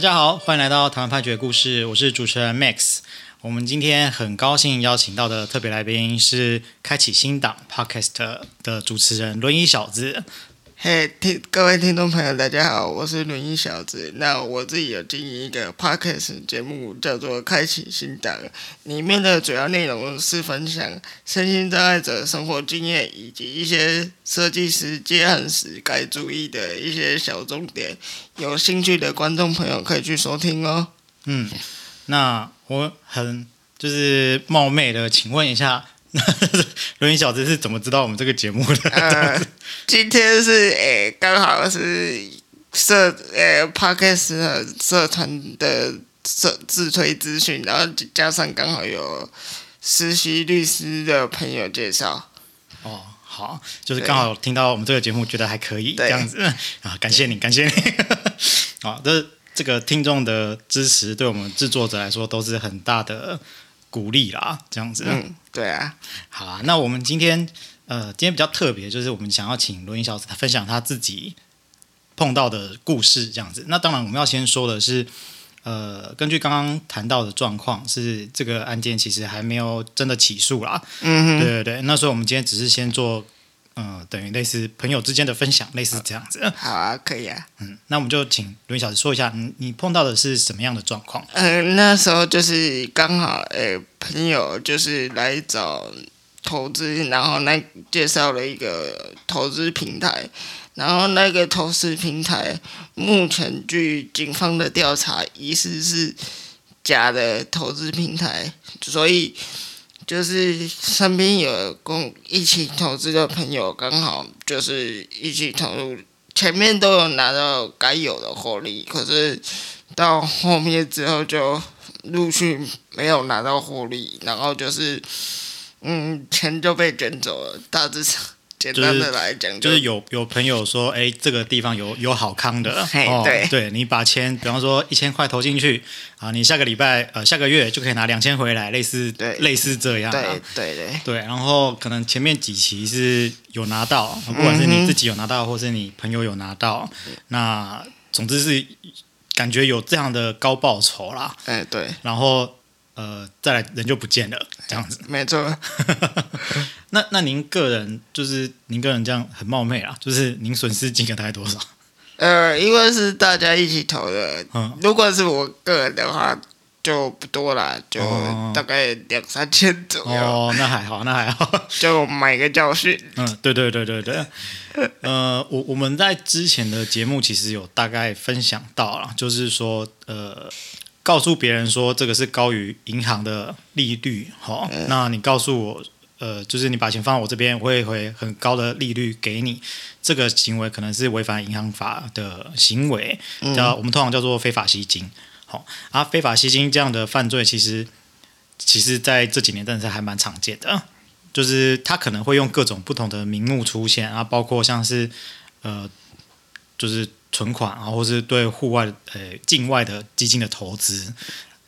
大家好，欢迎来到台湾判决故事，我是主持人 Max。我们今天很高兴邀请到的特别来宾是开启新档 Podcast 的主持人轮椅小子。嘿，听各位听众朋友，大家好，我是轮椅小子。那我自己有经营一个 podcast 节目，叫做《开启新档》，里面的主要内容是分享身心障碍者生活经验，以及一些设计师接案时该注意的一些小重点。有兴趣的观众朋友可以去收听哦。嗯，那我很就是冒昧的，请问一下。轮椅小子是怎么知道我们这个节目的？呃，今天是诶，刚好是社诶 Podcast 社团的社自推资讯，然后加上刚好有实习律师的朋友介绍。哦，好，就是刚好听到我们这个节目，觉得还可以这样子 啊，感谢你，感谢你。啊，这这个听众的支持，对我们制作者来说都是很大的。鼓励啦，这样子。嗯，对啊。好啊，那我们今天，呃，今天比较特别，就是我们想要请罗英小子他分享她自己碰到的故事，这样子。那当然，我们要先说的是，呃，根据刚刚谈到的状况，是这个案件其实还没有真的起诉啦。嗯哼，对对对。那所以我们今天只是先做。嗯，等于类似朋友之间的分享，类似这样子。好啊，可以啊。嗯，那我们就请轮椅小子说一下，你你碰到的是什么样的状况？嗯，那时候就是刚好，诶、欸，朋友就是来找投资，然后那介绍了一个投资平台，然后那个投资平台目前据警方的调查，疑似是假的投资平台，所以。就是身边有共一起投资的朋友，刚好就是一起投入，前面都有拿到该有的获利，可是到后面之后就陆续没有拿到获利，然后就是嗯，钱就被卷走了，大致上。简单的来讲、就是，就是有有朋友说，哎，这个地方有有好康的，对，对你把钱，比方说一千块投进去，啊，你下个礼拜呃下个月就可以拿两千回来，类似对类似这样、啊，对对对对，然后可能前面几期是有拿到，不管是你自己有拿到，或是你朋友有拿到，嗯、那总之是感觉有这样的高报酬啦，哎对，然后。呃，再来人就不见了，这样子。没错。那那您个人就是您个人这样很冒昧啊，就是您损失金额大概多少？呃，因为是大家一起投的，嗯，如果是我个人的话就不多了，就大概两三千左右。哦，那还好，那还好，就买个教训。嗯，对对对对对。呃，我我们在之前的节目其实有大概分享到了，就是说，呃。告诉别人说这个是高于银行的利率，好，嗯，那你告诉我，呃，就是你把钱放在我这边，我会回很高的利率给你，这个行为可能是违反银行法的行为，叫我们通常叫做非法吸金，好，啊，非法吸金这样的犯罪，其实其实在这几年真的是还蛮常见的，就是他可能会用各种不同的名目出现，啊，包括像是呃，就是。存款啊，或是对户外呃境外的基金的投资，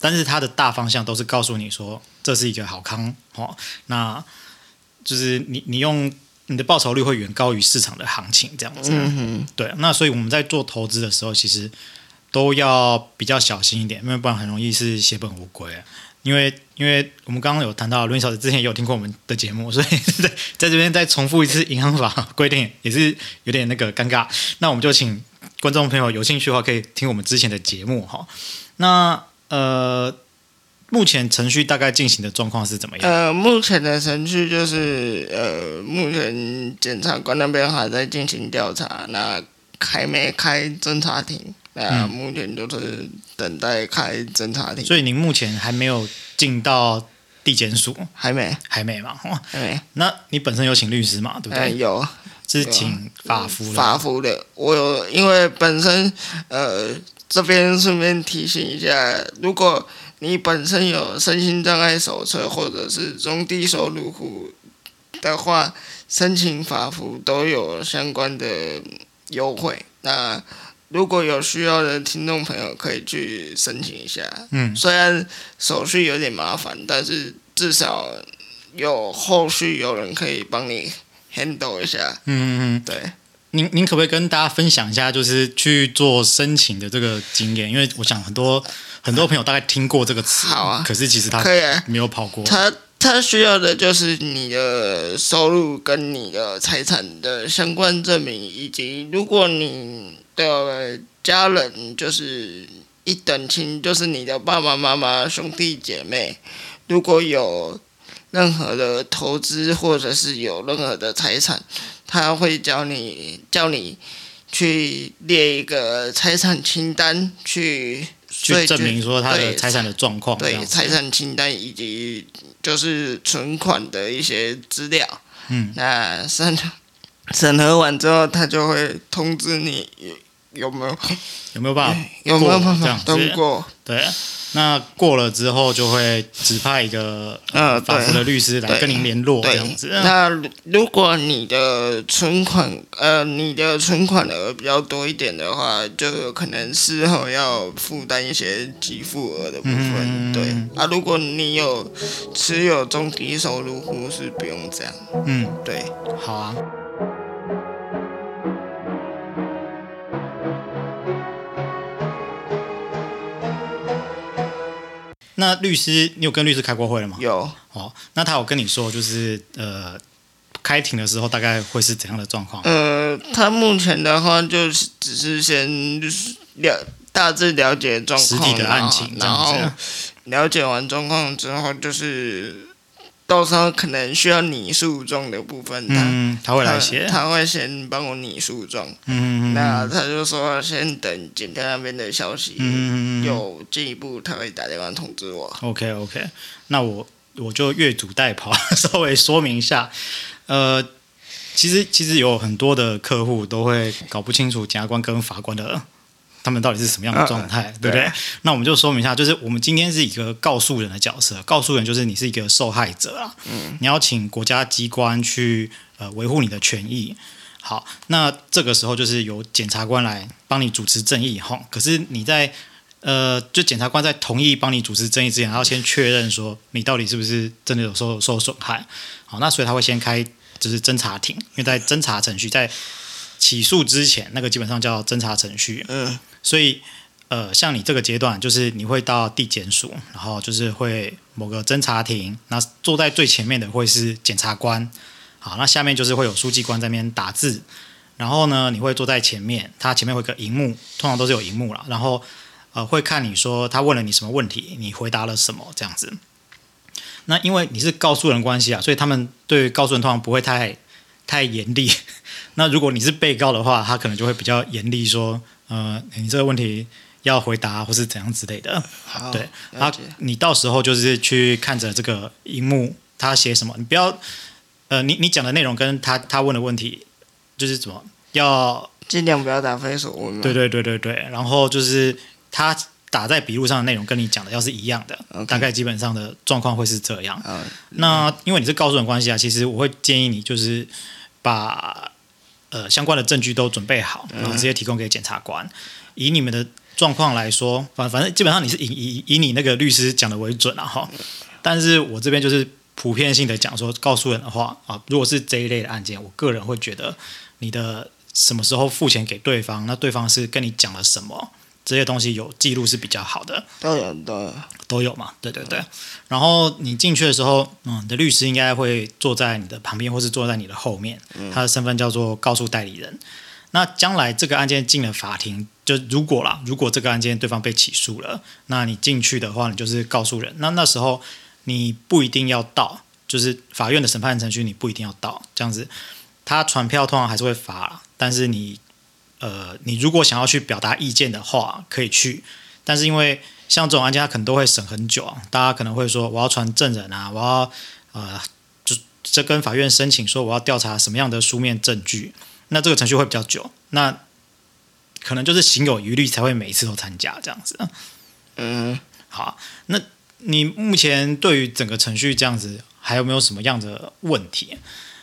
但是它的大方向都是告诉你说，这是一个好康哦，那就是你你用你的报酬率会远高于市场的行情这样子，嗯，对，那所以我们在做投资的时候，其实都要比较小心一点，因为不然很容易是血本无归。因为因为我们刚刚有谈到轮椅小姐之前也有听过我们的节目，所以在 在这边再重复一次银行法规定也是有点那个尴尬，那我们就请。观众朋友有兴趣的话，可以听我们之前的节目哈。那呃，目前程序大概进行的状况是怎么样？呃，目前的程序就是呃，目前检察官那边还在进行调查，那还没开侦查庭，那目前就是等待开侦查庭。所以您目前还没有进到地检署？还没，还没嘛？还没。那你本身有请律师嘛？对不对？呃、有。是请法服法服的，我有，因为本身呃这边顺便提醒一下，如果你本身有身心障碍手册或者是中低收入户的话，申请法服都有相关的优惠。那如果有需要的听众朋友可以去申请一下，嗯，虽然手续有点麻烦，但是至少有后续有人可以帮你。Handle 一下，嗯嗯嗯，对，您您可不可以跟大家分享一下，就是去做申请的这个经验？因为我想很多很多朋友大概听过这个词，好啊，可是其实他可以没有跑过。他他需要的就是你的收入跟你的财产的相关证明，以及如果你的家人就是一等亲，就是你的爸爸妈妈、兄弟姐妹，如果有任何的投资或者是有任何的财产。他会教你，叫你去列一个财产清单，去去证明说他的财产的状况。对，财产清单以及就是存款的一些资料。嗯，那审审核完之后，他就会通知你有没有有没有办法 有没有办法通过。对。那过了之后，就会指派一个呃法服的律师来跟您联络这样子。那如果你的存款呃你的存款额比较多一点的话，就有可能事后要负担一些给付额的部分。嗯、对啊，如果你有持有中低收入户是不用这样。嗯，对，好啊。那律师，你有跟律师开过会了吗？有。哦，那他有跟你说，就是呃，开庭的时候大概会是怎样的状况？呃，他目前的话就是只是先了大致了解状况，实体的案情，然后了解完状况之后就是。到时候可能需要拟诉状的部分，嗯，他会来写，他会先帮我拟诉状，嗯，那他就说先等检察那边的消息，嗯，有进一步他会打电话通知我。OK OK，那我我就越俎代庖，稍微说明一下，呃，其实其实有很多的客户都会搞不清楚检察官跟法官的。他们到底是什么样的状态，啊、对不对？对，那我们就说明一下，就是我们今天是一个告诉人的角色，告诉人就是你是一个受害者啊，嗯，你要请国家机关去呃维护你的权益。好，那这个时候就是由检察官来帮你主持正义哈。可是你在呃，就检察官在同意帮你主持正义之前，他要先确认说你到底是不是真的有受受损害。好，那所以他会先开就是侦查庭，因为在侦查程序在起诉之前，那个基本上叫侦查程序，嗯。所以，呃，像你这个阶段，就是你会到地检署，然后就是会某个侦查庭，那坐在最前面的会是检察官，好，那下面就是会有书记官在那边打字，然后呢，你会坐在前面，他前面会有个荧幕，通常都是有荧幕啦，然后呃，会看你说他问了你什么问题，你回答了什么这样子。那因为你是告诉人关系啊，所以他们对告诉人通常不会太太严厉。那如果你是被告的话，他可能就会比较严厉说。呃，你这个问题要回答或是怎样之类的，好对，然后你到时候就是去看着这个荧幕，他写什么，你不要，呃，你你讲的内容跟他他问的问题就是怎么要尽量不要答非所问。对对对对对，然后就是他打在笔录上的内容跟你讲的要是一样的，Okay. 大概基本上的状况会是这样。Uh, 那因为你是告诉人关系啊，其实我会建议你就是把。呃，相关的证据都准备好，然后直接提供给检察官。嗯、以你们的状况来说，反反正基本上你是以以以你那个律师讲的为准了哈。但是我这边就是普遍性的讲说，告诉人的话啊，如果是这一类的案件，我个人会觉得你的什么时候付钱给对方，那对方是跟你讲了什么。这些东西有记录是比较好的，当然的都有嘛，对对对。然后你进去的时候，嗯，你的律师应该会坐在你的旁边，或是坐在你的后面。他的身份叫做告诉代理人。那将来这个案件进了法庭，就如果啦，如果这个案件对方被起诉了，那你进去的话，你就是告诉人。那那时候你不一定要到，就是法院的审判程序你不一定要到，这样子。他传票通常还是会发，但是你。呃，你如果想要去表达意见的话，可以去。但是因为像这种案件，他可能都会审很久啊。大家可能会说，我要传证人啊，我要呃，就这跟法院申请说，我要调查什么样的书面证据。那这个程序会比较久。那可能就是心有余力才会每一次都参加这样子。嗯，好。那你目前对于整个程序这样子，还有没有什么样的问题？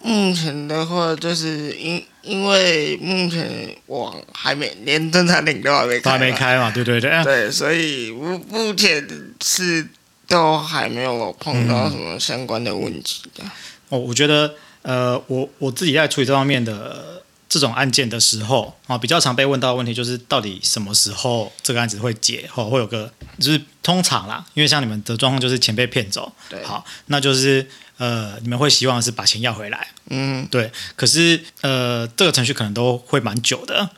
目前的话，就是因因为目前我还没连侦查令都还没开，还没开嘛，对对对，对，所以目目前是都还没有碰到什么相关的问题的。哦，我觉得，呃，我我自己在处理这方面的这种案件的时候啊，比较常被问到的问题就是，到底什么时候这个案子会解？哦，会有个就是通常啦，因为像你们的状况就是钱被骗走，对，好，那就是呃，你们会希望是把钱要回来，嗯，对。可是呃，这个程序可能都会蛮久的，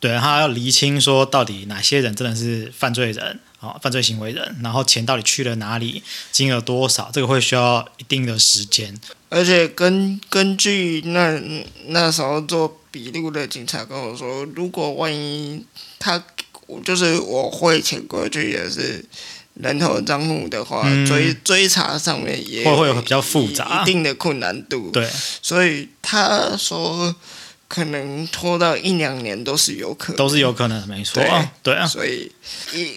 对，他要厘清说到底哪些人真的是犯罪人。啊，犯罪行为人，然后钱到底去了哪里，金额多少，这个会需要一定的时间。而且根根据那那时候做笔录的警察跟我说，如果万一他就是我汇钱过去也是人头账户的话，嗯、追追查上面也会会有比较复杂，一定的困难度。对，所以他说。可能拖到一两年都是有可能，都是有可能，没错。对啊，对啊。所以，一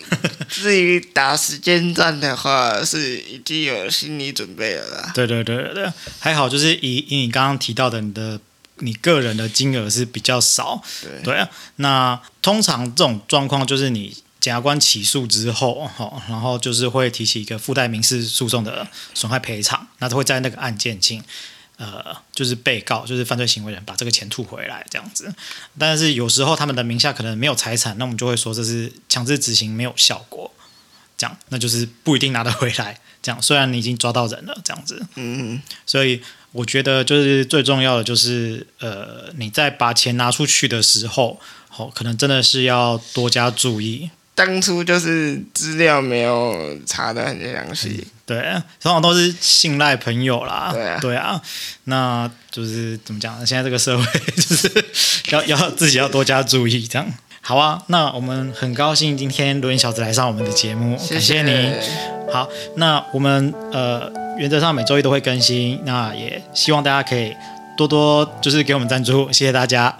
至于打时间战的话，是已经有心理准备了啦。对对对对对，还好，就是以以你刚刚提到的，你的你个人的金额是比较少。对对啊。那通常这种状况，就是你检察官起诉之后，哈，然后就是会提起一个附带民事诉讼的损害赔偿，那他会在那个案件请。呃，就是被告，就是犯罪行为人，把这个钱吐回来这样子。但是有时候他们的名下可能没有财产，那我们就会说这是强制执行没有效果，这样，那就是不一定拿得回来。这样，虽然你已经抓到人了，这样子。嗯，所以我觉得就是最重要的就是，呃，你在把钱拿出去的时候，哦，可能真的是要多加注意。当初就是资料没有查的很详细，嗯，对，通常都是信赖朋友啦，对啊，对啊，那就是怎么讲呢？现在这个社会就是要要自己要多加注意，这样好啊。那我们很高兴今天轮小子来上我们的节目，谢谢感谢你。好，那我们呃原则上每周一都会更新，那也希望大家可以多多就是给我们赞助，谢谢大家。